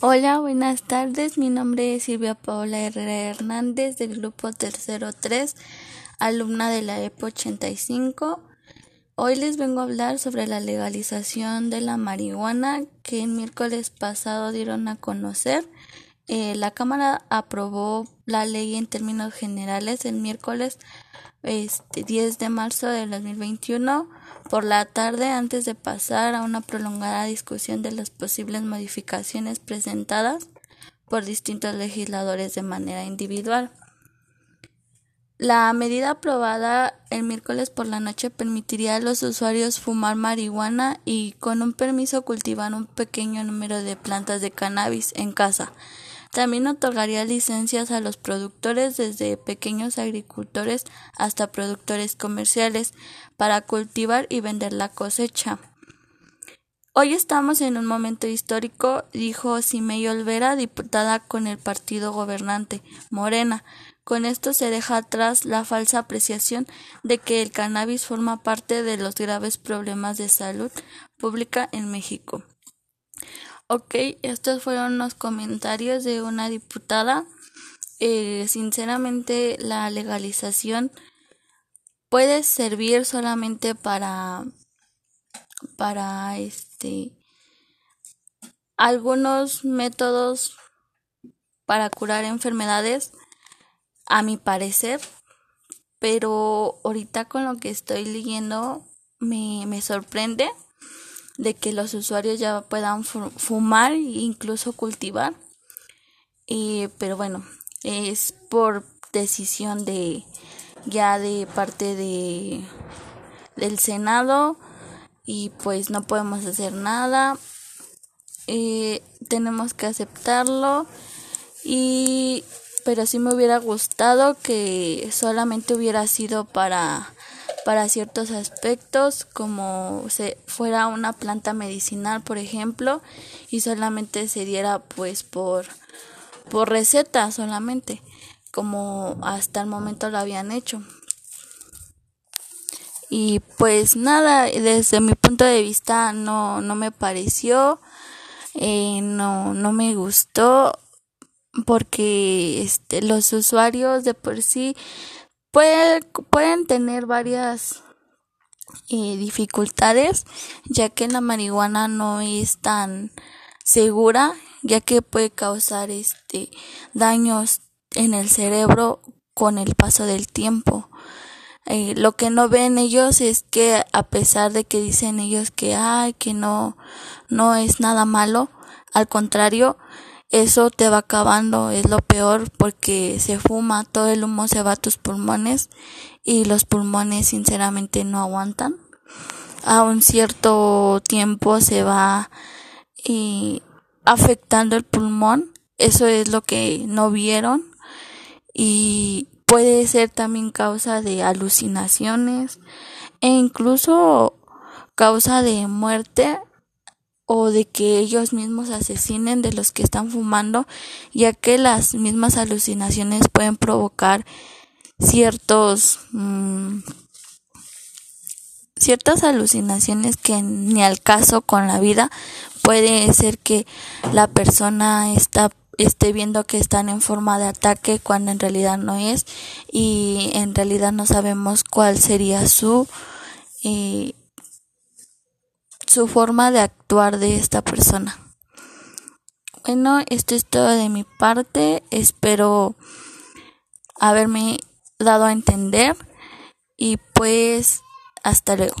Hola, buenas tardes. Mi nombre es Silvia Paola Herrera Hernández del grupo Tercero 3, alumna de la EPO 85. Hoy les vengo a hablar sobre la legalización de la marihuana que el miércoles pasado dieron a conocer. Eh, la Cámara aprobó la ley en términos generales el miércoles este, 10 de marzo del 2021 por la tarde antes de pasar a una prolongada discusión de las posibles modificaciones presentadas por distintos legisladores de manera individual. La medida aprobada el miércoles por la noche permitiría a los usuarios fumar marihuana y con un permiso cultivar un pequeño número de plantas de cannabis en casa. También otorgaría licencias a los productores desde pequeños agricultores hasta productores comerciales para cultivar y vender la cosecha. Hoy estamos en un momento histórico, dijo Simei Olvera, diputada con el partido gobernante, Morena. Con esto se deja atrás la falsa apreciación de que el cannabis forma parte de los graves problemas de salud pública en México. Ok, estos fueron los comentarios de una diputada. Eh, sinceramente, la legalización puede servir solamente para para este algunos métodos para curar enfermedades a mi parecer pero ahorita con lo que estoy leyendo me, me sorprende de que los usuarios ya puedan fumar e incluso cultivar. pero bueno, es por decisión de ya de parte de del Senado y pues no podemos hacer nada. tenemos que aceptarlo y pero sí me hubiera gustado que solamente hubiera sido para para ciertos aspectos como se fuera una planta medicinal por ejemplo y solamente se diera pues por por receta solamente como hasta el momento lo habían hecho. Y pues nada desde mi punto de vista no no me pareció eh, no no me gustó porque este los usuarios de por sí pueden tener varias eh, dificultades ya que la marihuana no es tan segura ya que puede causar este daños en el cerebro con el paso del tiempo. Eh, lo que no ven ellos es que a pesar de que dicen ellos que ay que no no es nada malo al contrario eso te va acabando, es lo peor porque se fuma, todo el humo se va a tus pulmones y los pulmones sinceramente no aguantan. A un cierto tiempo se va y afectando el pulmón, eso es lo que no vieron y puede ser también causa de alucinaciones e incluso causa de muerte o de que ellos mismos asesinen de los que están fumando, ya que las mismas alucinaciones pueden provocar ciertos mm, ciertas alucinaciones que ni al caso con la vida puede ser que la persona está esté viendo que están en forma de ataque cuando en realidad no es y en realidad no sabemos cuál sería su eh, su forma de actuar de esta persona. Bueno, esto es todo de mi parte. Espero haberme dado a entender y pues hasta luego.